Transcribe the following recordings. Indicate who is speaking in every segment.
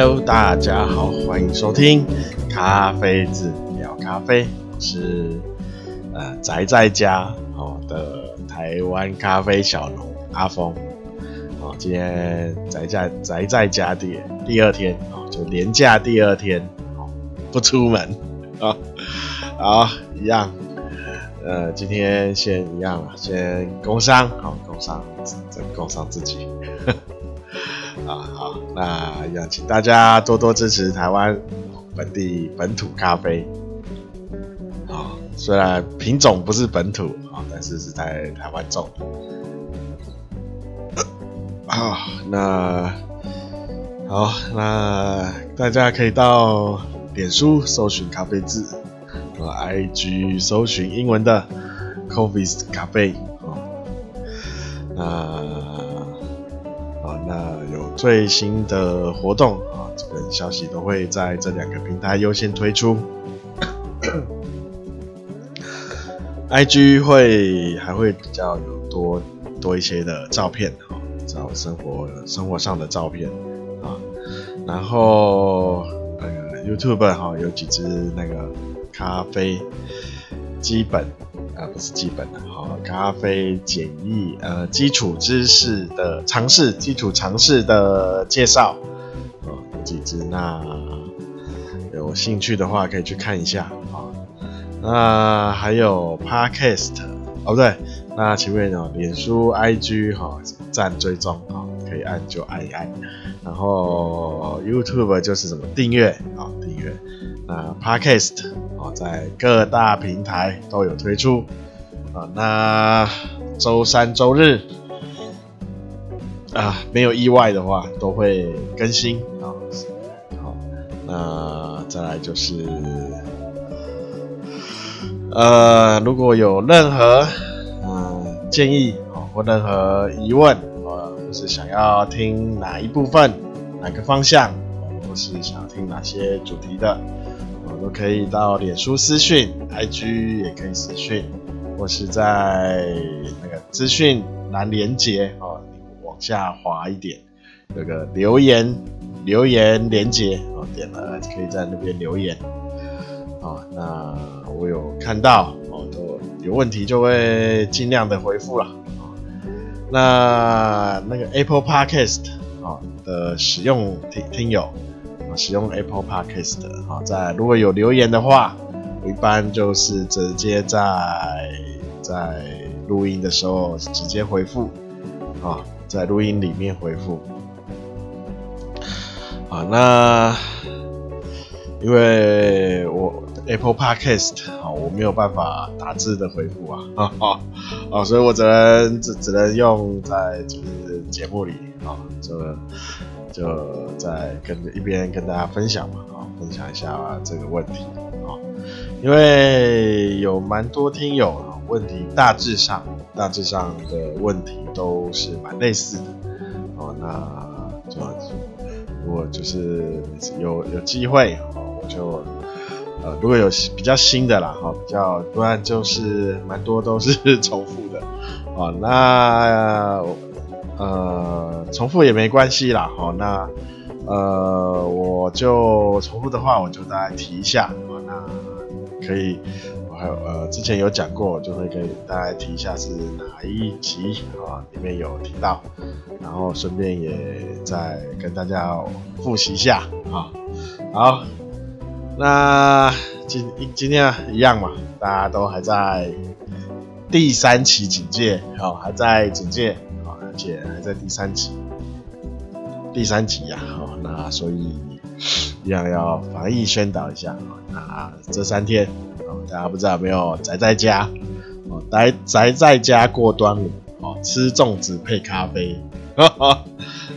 Speaker 1: Hello，大家好，欢迎收听咖啡志聊咖啡，我是呃宅在家哦的台湾咖啡小农阿峰哦，今天宅在宅在家第第二天哦，就连假第二天哦，不出门啊，好一样，呃，今天先一样了，先工商好，工商再工商自己。啊好，那要请大家多多支持台湾本地本土咖啡。啊，虽然品种不是本土啊，但是是在台湾种。啊，那好，那大家可以到脸书搜寻咖啡字，和 IG 搜寻英文的 Coffee's 咖啡。啊，那。那有最新的活动啊，这个消息都会在这两个平台优先推出。IG 会还会比较有多多一些的照片哈，照生活生活上的照片啊。然后那个 YouTube 哈有几支那个咖啡基本。啊，不是基本的，好，咖啡简易，呃，基础知识的尝试，基础尝试的介绍，哦，有几支，那有兴趣的话可以去看一下，啊，那还有 Podcast，哦不对，那请问哦，脸书、IG 哈，赞追踪啊，可以按就按一按，然后 YouTube 就是什么订阅啊，订阅。那 Podcast 哦，在各大平台都有推出啊。那周三、周日啊，没有意外的话，都会更新啊。好，那再来就是，呃，如果有任何嗯建议啊，或任何疑问啊，或是想要听哪一部分、哪个方向，或是想要听哪些主题的。都可以到脸书私讯，IG 也可以私讯，或是在那个资讯栏连接哦，往下滑一点，有个留言留言连接哦，点了可以在那边留言哦。那我有看到哦，都有问题就会尽量的回复了。那那个 Apple Podcast 啊的使用听听友。使用 Apple Podcast 的哈，在如果有留言的话，我一般就是直接在在录音的时候直接回复啊，在录音里面回复啊。那因为我 Apple Podcast 啊，我没有办法打字的回复啊，哈哈啊，所以我只能只只能用在就是节目里啊，这个。就在跟一边跟大家分享嘛，啊，分享一下这个问题啊，因为有蛮多听友啊，问题大致上大致上的问题都是蛮类似的，哦，那就如果就是有有机会哦，我就呃如果有比较新的啦，哈，比较不然就是蛮多都是重复的，哦，那。呃，呃重复也没关系啦，好，那呃，我就重复的话，我就大概提一下，那可以，我还有呃，之前有讲过，就会给大家提一下是哪一集啊，里面有提到，然后顺便也再跟大家复习一下啊，好，那今今天一样嘛，大家都还在第三期警戒，好，还在警戒。且还在第三集，第三集呀，哦，那所以一样要防疫宣导一下，那这三天，哦，大家不知道有没有宅在家，哦，宅宅在家过端午，哦，吃粽子配咖啡，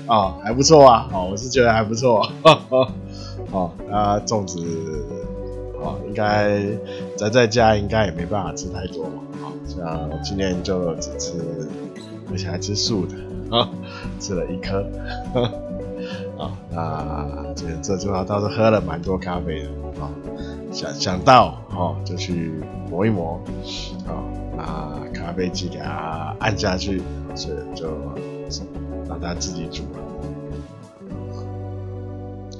Speaker 1: 哦，还不错啊，哦，我是觉得还不错，哦，那粽子，哦，应该宅在家应该也没办法吃太多嘛，哦，像今天就只吃。而且还吃素的 啊，吃了一颗。啊，那这这就要倒是喝了蛮多咖啡的啊，想想到哦就去磨一磨啊，拿咖啡机给它按下去，所以就让它自己煮了。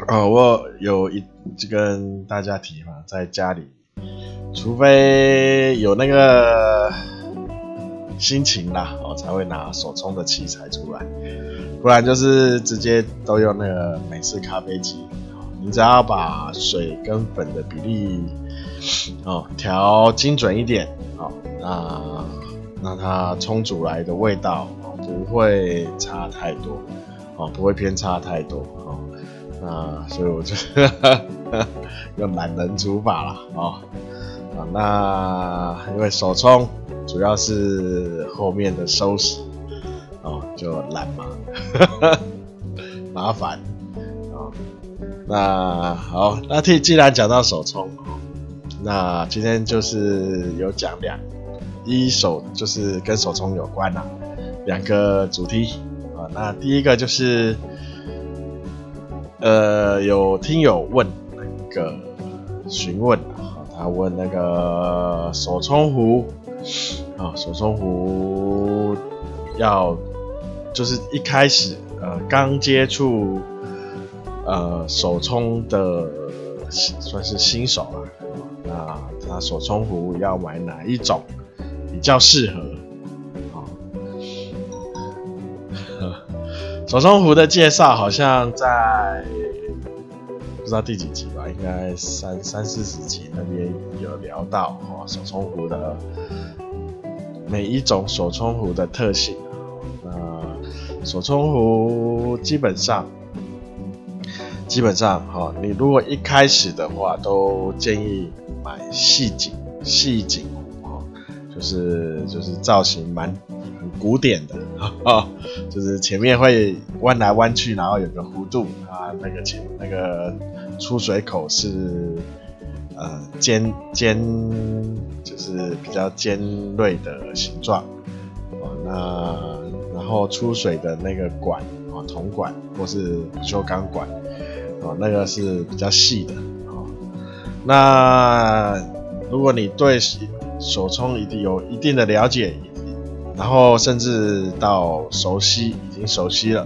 Speaker 1: 哦，我有一就跟大家提嘛，在家里，除非有那个心情啦，我、才会拿手冲的器材出来，不然就是直接都用那个美式咖啡机。你只要把水跟粉的比例哦调精准一点，哦，那那它冲煮来的味道哦不会差太多，哦不会偏差太多，哦，那所以我就 用懒人煮法了，哦，那因为手冲主要是后面的收拾，哦就懒嘛，麻烦。哦那好，那既既然讲到手冲，那今天就是有讲两一手就是跟手冲有关啦，两个主题啊。那第一个就是，呃，有听友问那个询问，他问那个手冲壶啊，手冲壶要就是一开始呃刚接触。呃，手冲的算是新手啊，那他手冲壶要买哪一种比较适合？啊，手冲壶的介绍好像在不知道第几集吧，应该三三四十集那边有聊到哦，手冲壶的每一种手冲壶的特性。那手冲壶基本上。基本上，哈，你如果一开始的话，都建议买细颈细颈壶，哈，就是就是造型蛮很古典的，就是前面会弯来弯去，然后有个弧度啊，那个前那个出水口是呃尖尖，就是比较尖锐的形状，哦，那然后出水的那个管啊，铜管或是不锈钢管。哦，那个是比较细的哦。那如果你对手冲一定有一定的了解，然后甚至到熟悉，已经熟悉了，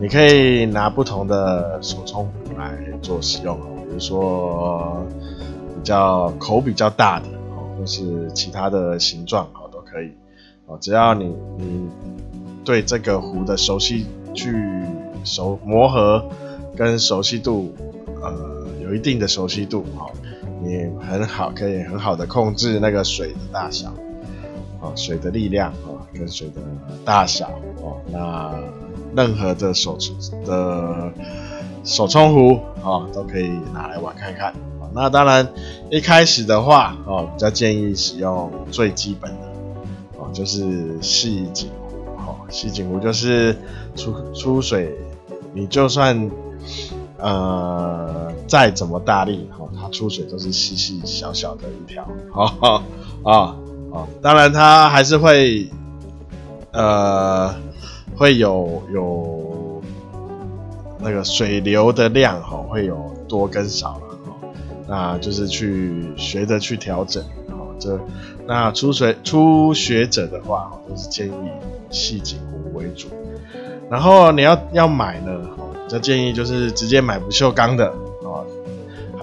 Speaker 1: 你可以拿不同的手冲来做使用，比如说比较口比较大的哦，或是其他的形状哦都可以哦，只要你你对这个壶的熟悉去熟磨合。跟熟悉度，呃，有一定的熟悉度，哦，你很好，可以很好的控制那个水的大小，啊，水的力量，啊，跟水的大小，哦，那任何的手的手冲壶，啊，都可以拿来玩看看，啊，那当然一开始的话，哦，比较建议使用最基本的，哦，就是细颈壶，哦，细颈壶就是出出水，你就算。呃，再怎么大力，哈、哦，它出水都是细细小小的一条，哈哈啊啊，当然它还是会，呃，会有有那个水流的量，哈、哦，会有多跟少了，哈、那就是去学着去调整，哈、这那初学初学者的话，都是建议细颈壶为主，然后你要要买呢。这建议就是直接买不锈钢的哦，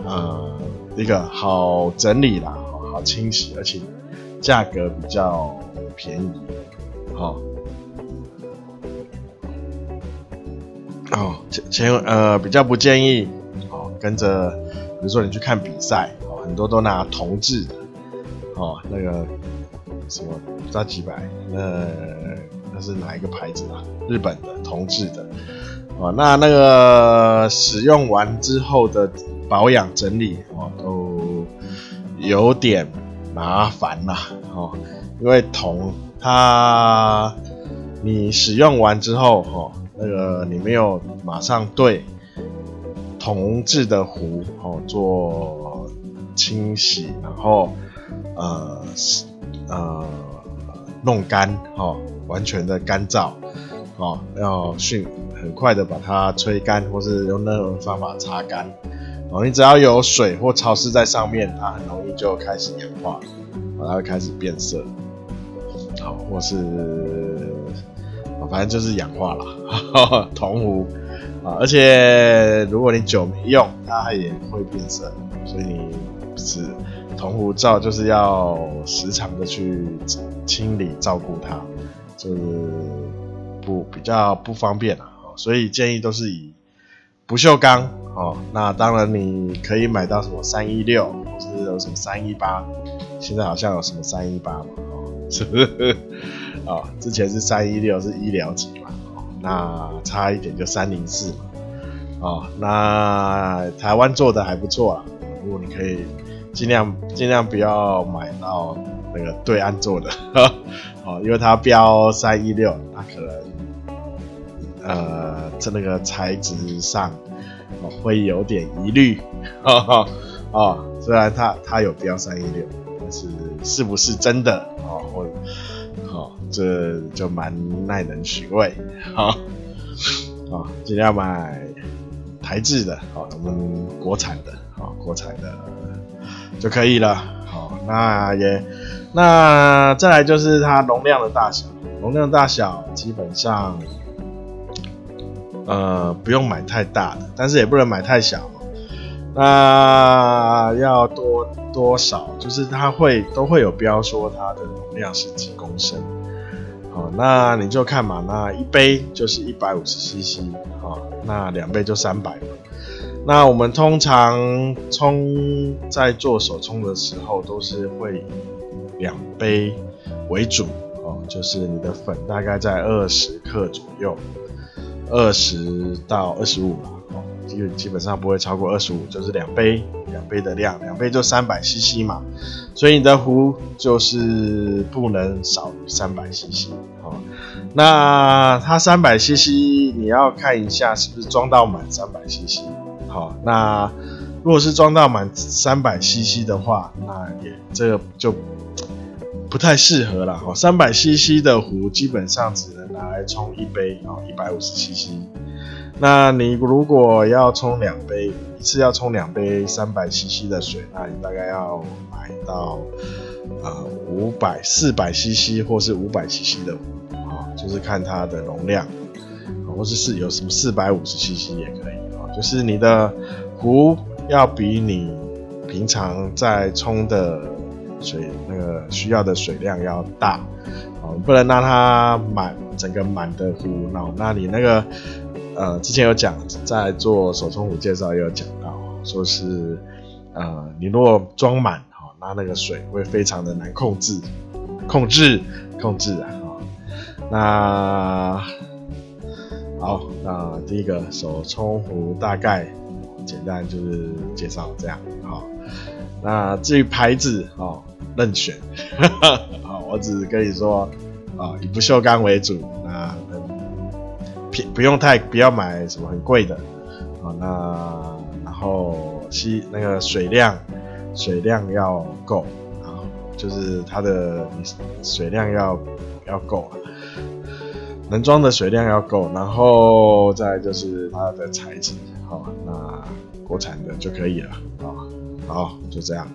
Speaker 1: 呃，一个好整理啦，好清洗，而且价格比较便宜，好、哦，前前呃比较不建议哦，跟着，比如说你去看比赛哦，很多都拿铜制的，哦，那个什么不知道几百，那那是哪一个牌子啊？日本的铜制的。哦，那那个使用完之后的保养整理哦，都有点麻烦啦。哦，因为铜它你使用完之后，哦，那个你没有马上对铜制的壶哦做清洗，然后呃呃弄干哦，完全的干燥哦，要迅。很快的把它吹干，或是用那种方法擦干。哦，你只要有水或潮湿在上面，它很容易就开始氧化，它会开始变色。好，或是，反正就是氧化了。铜壶，啊，而且如果你久没用，它也会变色，所以你是铜壶罩就是要时常的去清理照顾它，就是不比较不方便啊，所以建议都是以不锈钢哦。那当然你可以买到什么三一六，或是有什么三一八，现在好像有什么三一八嘛，是不是？哦，之前是三一六是医疗级嘛。那差一点就三零四嘛，哦，那台湾做的还不错啊。如果你可以尽量尽量不要买到那个对岸做的，哦，因为它标三一六，它可能呃在那个材质上哦会有点疑虑，哦哦，虽然它它有标三一六，但是是不是真的这就蛮耐人寻味，好，啊，尽量买台制的，好，我们国产的，好，国产的就可以了，好，那也，那再来就是它容量的大小，容量大小基本上，呃，不用买太大的，但是也不能买太小，那要多多少，就是它会都会有标说它的容量是几公升。好，那你就看嘛，那一杯就是一百五十 CC，哦，那两杯就三百。那我们通常冲在做手冲的时候，都是会以两杯为主，哦，就是你的粉大概在二十克左右，二十到二十五。基基本上不会超过二十五，就是两杯，两杯的量，两杯就三百 CC 嘛，所以你的壶就是不能少于三百 CC 哦。那它三百 CC，你要看一下是不是装到满三百 CC。好，那如果是装到满三百 CC 的话，那也这个就不太适合了。哦，三百 CC 的壶基本上只能拿来冲一杯哦，一百五十 CC。那你如果要冲两杯，一次要冲两杯三百 CC 的水，那你大概要买到呃五百四百 CC 或是五百 CC 的壶啊，就是看它的容量，或者是有什么四百五十 CC 也可以啊，就是你的壶要比你平常在冲的水那个需要的水量要大啊，不能让它满整个满的壶，那那你那个。呃，之前有讲，在做手冲壶介绍也有讲到，说是，呃，你如果装满，哈，那那个水会非常的难控制，控制，控制啊，那，好，那第一个手冲壶大概简单就是介绍这样，好，那至于牌子，哦，任选，好，我只是跟你说，啊，以不锈钢为主，那。不用太不要买什么很贵的，啊，那然后吸那个水量，水量要够，啊，就是它的水量要要够啊，能装的水量要够，然后再就是它的材质，好，那国产的就可以了，啊，好，就这样，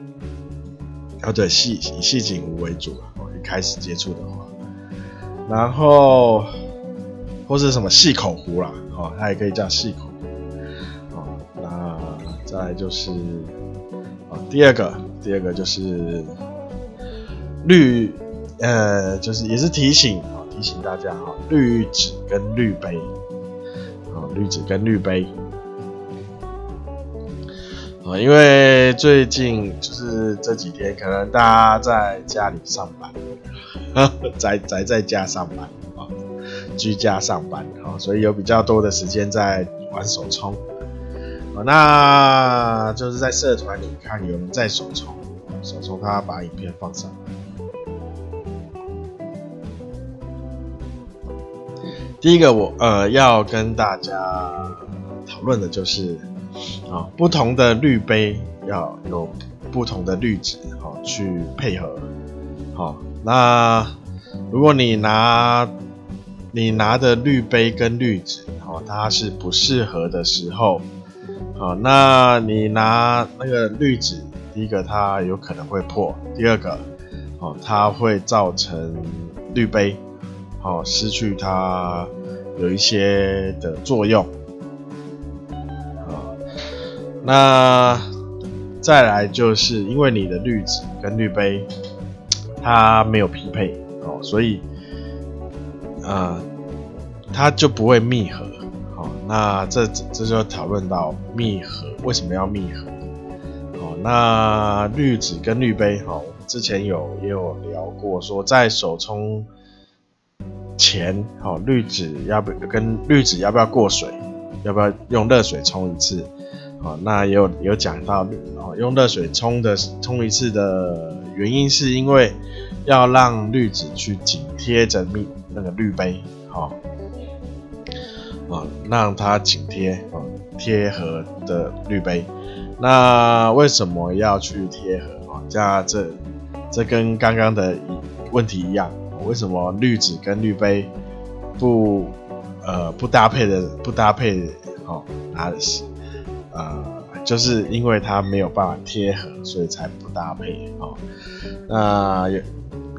Speaker 1: 要，对，细以细颈壶为主，我一开始接触的话，然后。或是什么细口壶啦，哦，它也可以叫细口壶，哦，那再来就是，哦，第二个，第二个就是绿，呃，就是也是提醒，哦，提醒大家，哈，绿纸跟绿杯，哦，绿纸跟绿杯，啊，因为最近就是这几天，可能大家在家里上班，宅宅在家上班。居家上班啊，所以有比较多的时间在玩手冲，那就是在社团里看有人在手冲，手冲他把影片放上。第一个我呃要跟大家讨论的就是啊，不同的滤杯要有不同的滤纸好去配合，好，那如果你拿你拿的滤杯跟滤纸，哦，它是不适合的时候，哦，那你拿那个滤纸，第一个它有可能会破，第二个，哦，它会造成滤杯，哦，失去它有一些的作用，那再来就是因为你的滤纸跟滤杯它没有匹配哦，所以呃它就不会密合。好，那这这就讨论到密合为什么要密合？好，那滤纸跟滤杯哈，之前有也有聊过，说在手冲前，好滤纸要不跟滤纸要不要过水？要不要用热水冲一次？好，那也有有讲到，哦，用热水冲的冲一次的原因是因为要让滤纸去紧贴着密那个滤杯，好，啊，让它紧贴，啊，贴合的滤杯。那为什么要去贴合？啊，这这这跟刚刚的问题一样，为什么滤纸跟滤杯不？呃，不搭配的不搭配，哦，它是呃，就是因为它没有办法贴合，所以才不搭配哦。那有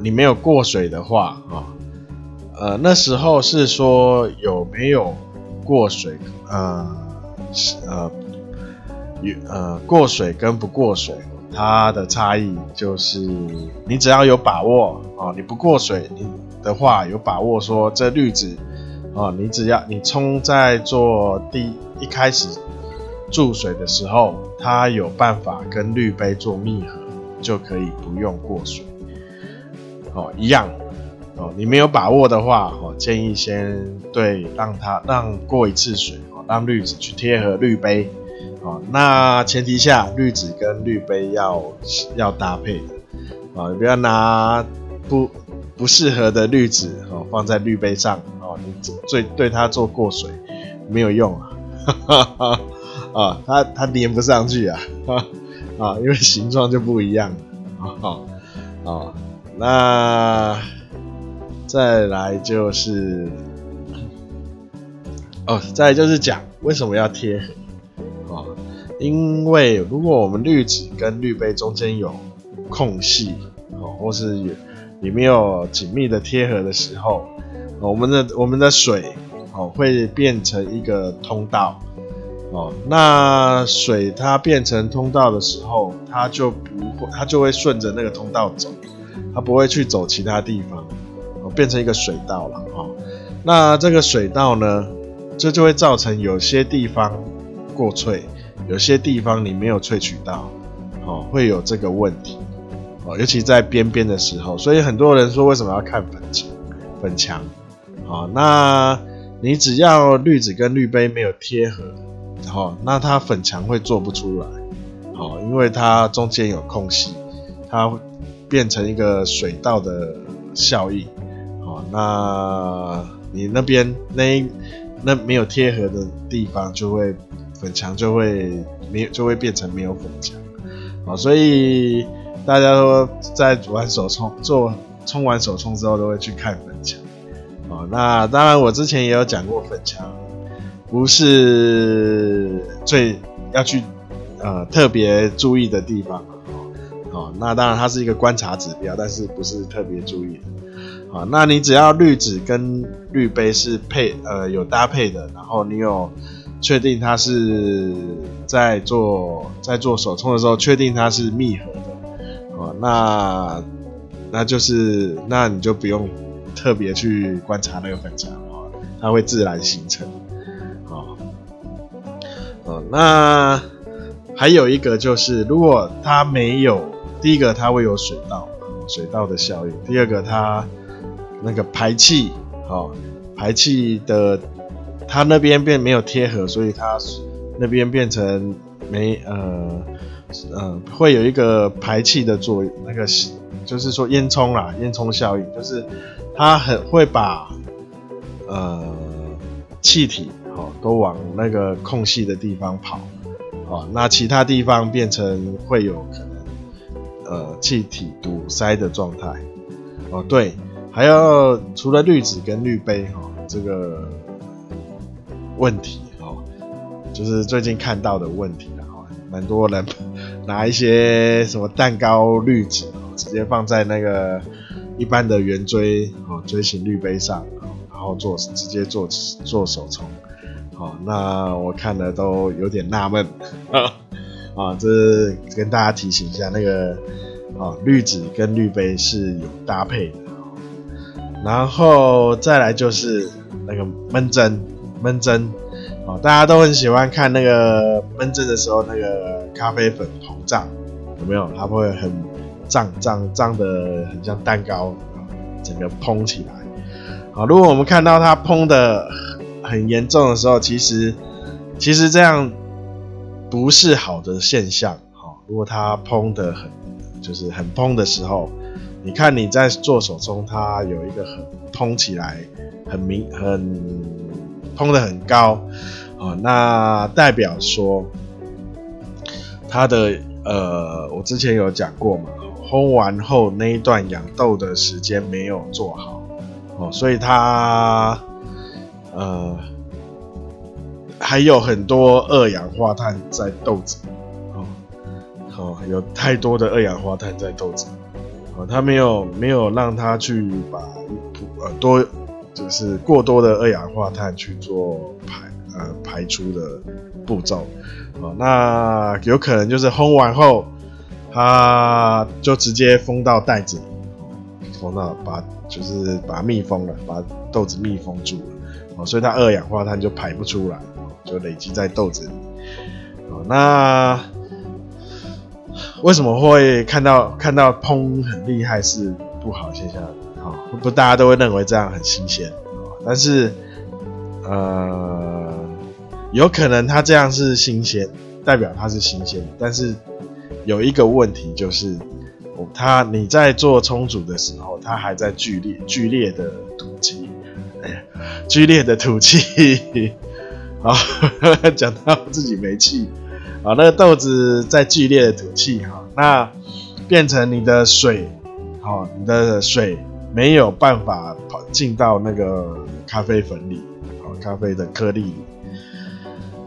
Speaker 1: 你没有过水的话，啊，呃，那时候是说有没有过水，呃，呃，有呃过水跟不过水，它的差异就是你只要有把握啊，你不过水你的话，有把握说这滤纸。啊，你只要你冲在做第一开始注水的时候，它有办法跟滤杯做密合，就可以不用过水。哦，一样。哦，你没有把握的话，哦，建议先对让它让过一次水，哦，让滤纸去贴合滤杯。哦，那前提下滤纸跟滤杯要要搭配的。哦，你不要拿不不适合的滤纸哦放在滤杯上。哦你最对它做过水没有用啊，哈哈啊，它它粘不上去啊，啊，因为形状就不一样啊，啊，那再来就是，哦，再就是讲为什么要贴合啊？因为如果我们滤纸跟滤杯中间有空隙哦，或是有里面有紧密的贴合的时候。我们的我们的水哦会变成一个通道哦，那水它变成通道的时候，它就不会，它就会顺着那个通道走，它不会去走其他地方哦，变成一个水道了哦。那这个水道呢，这就，会造成有些地方过萃，有些地方你没有萃取到哦，会有这个问题哦，尤其在边边的时候，所以很多人说为什么要看粉墙？粉墙。好，那你只要滤纸跟滤杯没有贴合，好，那它粉墙会做不出来，好，因为它中间有空隙，它变成一个水道的效应，好，那你那边那一那没有贴合的地方就会粉墙就会没有就会变成没有粉墙，好，所以大家都在玩手冲做冲完手冲之后都会去看粉墙。哦，那当然，我之前也有讲过，粉墙不是最要去呃特别注意的地方。哦，那当然它是一个观察指标，但是不是特别注意的。好，那你只要滤纸跟滤杯是配呃有搭配的，然后你有确定它是在做在做手冲的时候确定它是密合的，哦，那那就是那你就不用。特别去观察那个粉墙啊，它会自然形成，哦，那还有一个就是，如果它没有，第一个它会有水道，水道的效应；第二个它那个排气，哦，排气的它那边变没有贴合，所以它那边变成没呃呃会有一个排气的作用，那个就是说烟囱啦，烟囱效应就是。它很会把呃气体哦都往那个空隙的地方跑哦，那其他地方变成会有呃气体堵塞的状态哦。对，还要除了滤纸跟滤杯哈这个问题哦，就是最近看到的问题了哈，蛮多人 拿一些什么蛋糕滤纸哦直接放在那个。一般的圆锥哦，锥形滤杯上，然后做直接做做手冲，好，那我看了都有点纳闷啊，啊，这是跟大家提醒一下，那个啊滤纸跟滤杯是有搭配的。然后再来就是那个闷蒸，闷蒸哦，大家都很喜欢看那个闷蒸的时候，那个咖啡粉膨胀，有没有？它会很胀胀胀的，很像蛋糕，整个膨起来。啊，如果我们看到它膨的很严重的时候，其实其实这样不是好的现象。哈，如果它膨的很，就是很膨的时候。你看你在做手冲，它有一个很膨起来，很明很膨的很高，哦，那代表说它的呃，我之前有讲过嘛，烘完后那一段养豆的时间没有做好，哦，所以它呃还有很多二氧化碳在豆子，哦，哦，有太多的二氧化碳在豆子。它没有没有让它去把呃多就是过多的二氧化碳去做排呃排出的步骤，哦，那有可能就是烘完后，它就直接封到袋子里，封到把就是把密封了，把豆子密封住了，哦，所以它二氧化碳就排不出来，就累积在豆子里，哦，那。为什么会看到看到砰很厉害是不好现象？好，不大家都会认为这样很新鲜，但是呃，有可能它这样是新鲜，代表它是新鲜，但是有一个问题就是，它你在做冲煮的时候，它还在剧烈剧烈的吐气，哎呀，剧烈的吐气，好，讲到自己没气。啊，那个豆子在剧烈的吐气哈，那变成你的水，好，你的水没有办法跑进到那个咖啡粉里，好，咖啡的颗粒里，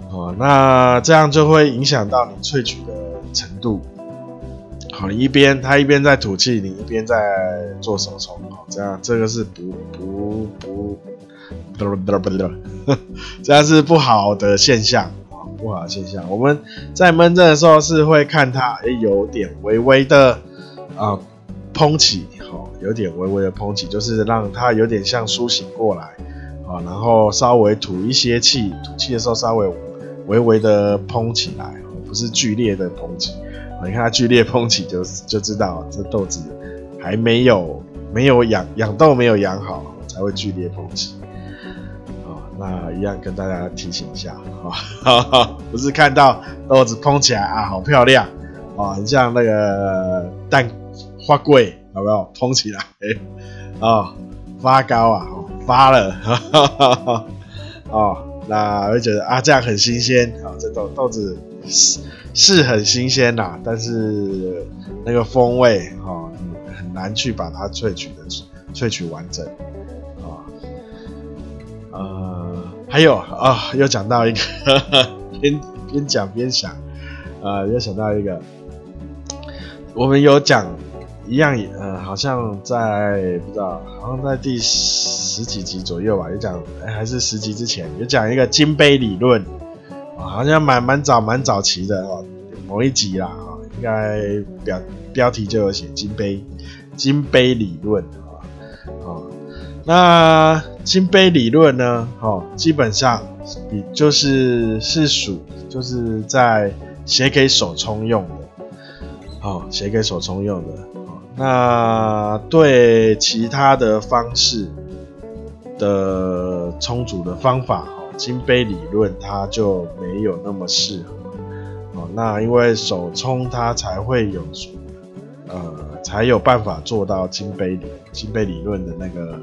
Speaker 1: 好，那这样就会影响到你萃取的程度，好，你一边它一边在吐气，你一边在做手冲，好，这样这个是不不不，这样是不好的现象。不好的现象，我们在闷蒸的时候是会看它，诶，有点微微的啊膨起，好，有点微微的膨起，就是让它有点像苏醒过来，啊，然后稍微吐一些气，吐气的时候稍微微微的膨起来，不是剧烈的膨起，你看它剧烈膨起就就知道这豆子还没有没有养养豆没有养好，才会剧烈膨起。那一样跟大家提醒一下，啊，不是看到豆子膨起来啊，好漂亮啊，很像那个蛋花柜，有没有膨起来？啊，发糕啊，发了，哦，那我觉得啊，这样很新鲜啊，这豆豆子是是很新鲜呐，但是那个风味啊，很难去把它萃取的萃取完整。啊还有啊，又讲到一个，边边讲边想，呃，又想到一个，我们有讲一样，呃，好像在不知道，好像在第十几集左右吧，有讲，还是十集之前有讲一个金杯理论，啊，好像蛮蛮早蛮早期的哦，某一集啦，啊，应该标标题就有写金杯金杯理论啊，啊。那金杯理论呢？哦，基本上比就是是属就是在写给手冲用的，哦，写给手冲用的。那对其他的方式的冲煮的方法，哦，金杯理论它就没有那么适合。哦，那因为手冲它才会有，呃，才有办法做到金杯理金杯理论的那个。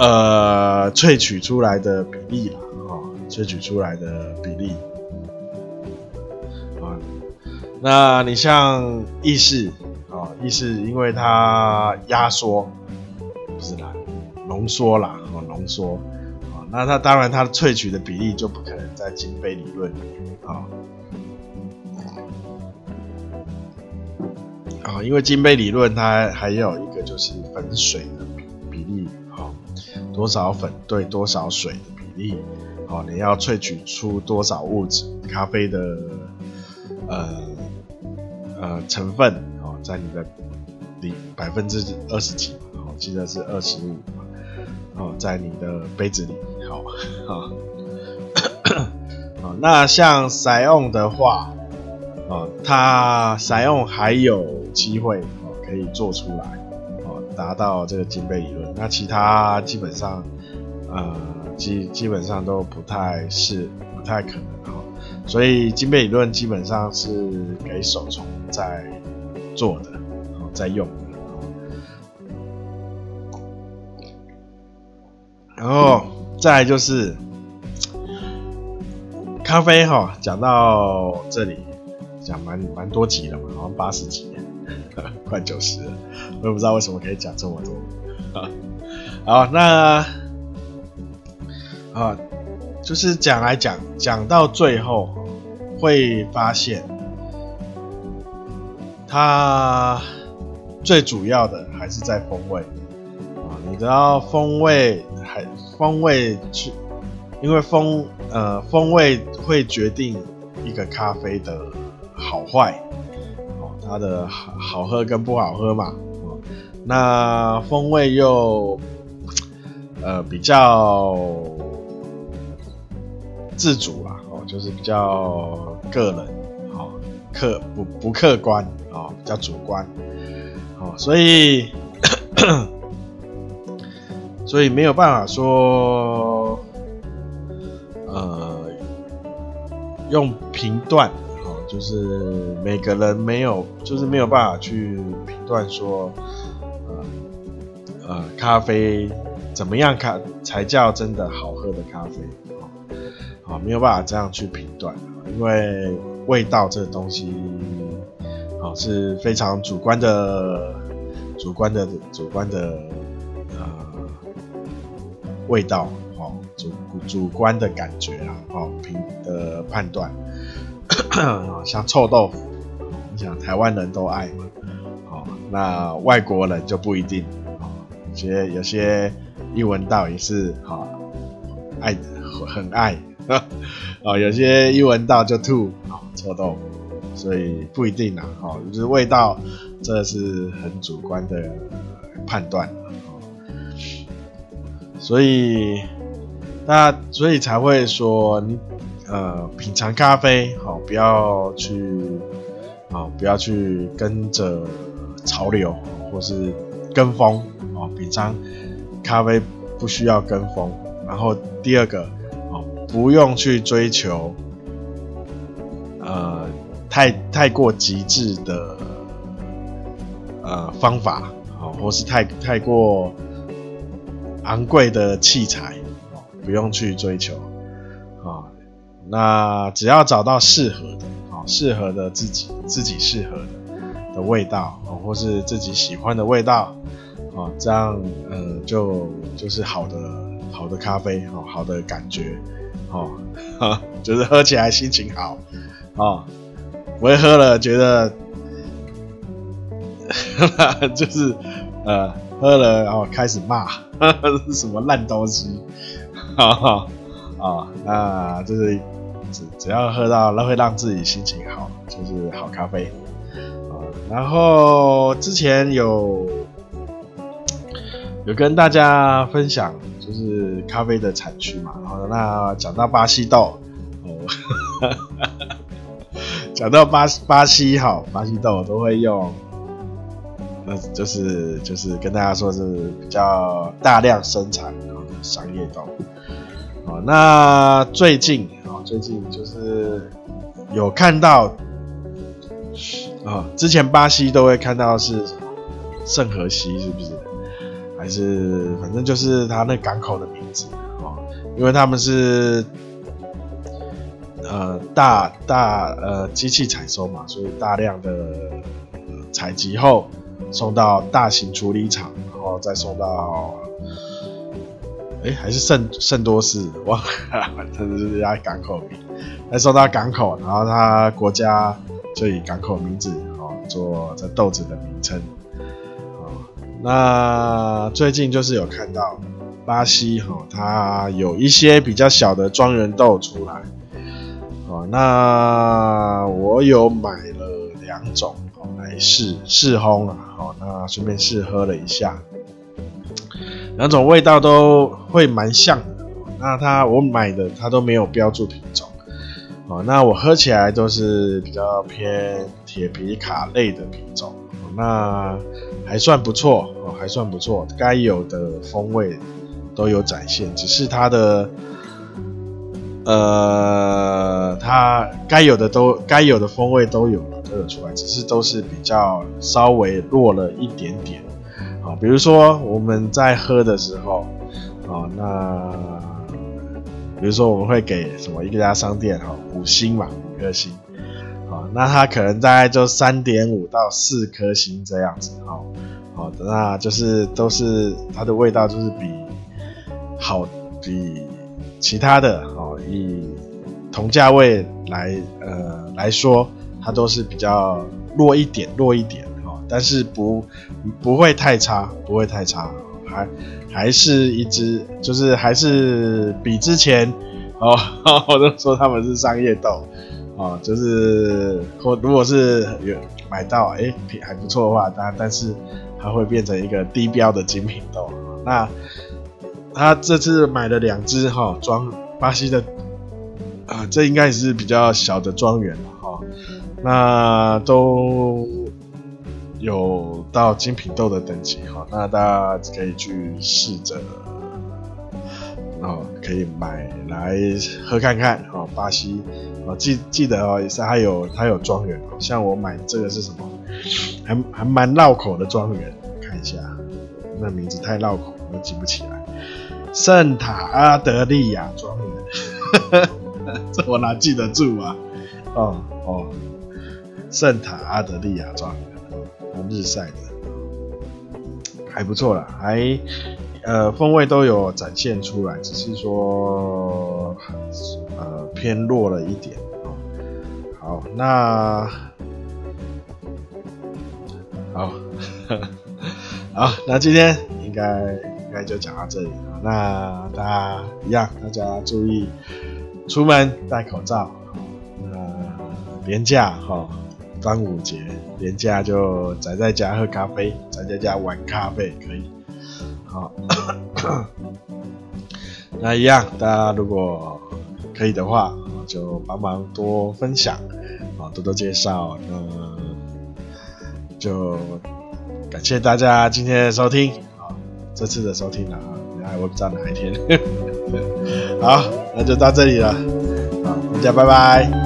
Speaker 1: 呃，萃取出来的比例啦，哈、哦，萃取出来的比例，啊，那你像意式，啊、哦，意式因为它压缩，不是啦，浓缩啦，哦，浓缩，啊，那它当然它萃取的比例就不可能在金杯理论里面，啊、啊，因为金杯理论它还有一个就是粉水。多少粉对多少水的比例，哦，你要萃取出多少物质，咖啡的呃呃成分哦，在你的里百分之二十几，我记得是二十五哦，在你的杯子里，好啊。那像 SION 的话，啊，它 SION 还有机会哦，可以做出来，达到这个金杯理论。那其他基本上，呃，基基本上都不太是不太可能哈。所以金杯理论基本上是给手冲在做的，在用的。然后再来就是。咖啡哈，讲到这里，讲蛮蛮多集了嘛，好像八十集，快九十了，我也不知道为什么可以讲这么多。好，那啊，就是讲来讲，讲到最后会发现，它最主要的还是在风味啊，你知道风味还风味去。因为风呃风味会决定一个咖啡的好坏哦，它的好好喝跟不好喝嘛，那风味又呃比较自主啦哦，就是比较个人哦，客不不客观哦，比较主观哦，所以 所以没有办法说。呃，用评断，哦，就是每个人没有，就是没有办法去评断说，呃，咖啡怎么样看才叫真的好喝的咖啡，啊、哦，没有办法这样去评断，因为味道这东西，啊、哦，是非常主观的，主观的，主观的，呃，味道。主主观的感觉啊，哦，评的判断，像臭豆腐，你想台湾人都爱嘛，哦，那外国人就不一定，有些有些一闻到也是，哈，爱很爱，哦，有些一闻到就吐，哦，臭豆腐，所以不一定啊，哦，就是味道，这是很主观的判断，哦，所以。那所以才会说你呃品尝咖啡好，不要去啊不要去跟着潮流或是跟风啊，品尝咖啡不需要跟风。然后第二个哦，不用去追求呃太太过极致的呃方法啊，或是太太过昂贵的器材哦。不用去追求，啊，那只要找到适合的，啊，适合的自己，自己适合的的味道，啊，或是自己喜欢的味道，啊，这样，呃，就就是好的，好的咖啡，哦，好的感觉，哦，哈，就是喝起来心情好，哦，不会喝了觉得，就是，呃，喝了然后开始骂，什么烂东西。哈哈啊，那就是只只要喝到那会让自己心情好，就是好咖啡啊。然后之前有有跟大家分享，就是咖啡的产区嘛。然后那讲到巴西豆，哦，讲到巴巴西好，巴西豆都会用，那就是就是跟大家说是比较大量生产的商业豆。那最近啊，最近就是有看到啊，之前巴西都会看到是圣荷西，是不是？还是反正就是他那港口的名字啊，因为他们是呃大大呃机器采收嘛，所以大量的采集后送到大型处理厂，然后再送到。哎，还是圣圣多士，忘了，这是人家港口名。再送到港口，然后他国家就以港口名字哦做这豆子的名称。那最近就是有看到巴西哈，它有一些比较小的庄园豆出来。哦，那我有买了两种来试试烘啊，好，那顺便试喝了一下，两种味道都会蛮像的。那它我买的它都没有标注品种，哦，那我喝起来都是比较偏铁皮卡类的品种，那还算不错哦，还算不错，该有的风味都有展现，只是它的。呃，它该有的都该有的风味都有了，都有出来，只是都是比较稍微弱了一点点啊。比如说我们在喝的时候啊，那比如说我们会给什么一家商店哈五星嘛，五颗星那它可能大概就三点五到四颗星这样子哦。好的，那就是都是它的味道就是比好比其他的哦。以同价位来呃来说，它都是比较弱一点，弱一点哦，但是不不会太差，不会太差，还还是一只，就是还是比之前哦，我都说他们是商业豆哦，就是或如果是有买到哎品还不错的话，但但是它会变成一个低标的精品豆。那他这次买了两只哈装。巴西的啊，这应该也是比较小的庄园了哈，那都有到精品豆的等级哈，那大家可以去试着哦，可以买来喝看看哦。巴西哦，记记得哦，也是还有它有庄园哦，像我买这个是什么，还还蛮绕口的庄园，看一下，那名字太绕口，我记不起来。圣塔阿德利亚庄园，这我哪记得住啊？哦哦，圣塔阿德利亚庄园，日晒的，还不错啦，还呃风味都有展现出来，只是说呃偏弱了一点哦。好，那好，好，那今天应该。应该就讲到这里了。那大家一样，大家注意出门戴口罩。那年假哈，端午节年假就宅在家喝咖啡，宅在家玩咖啡可以。好，那一样，大家如果可以的话，就帮忙多分享啊，多多介绍。那就感谢大家今天的收听。啊这次的收听了啊，我不知道哪一天。好，那就到这里了，好，大家拜拜。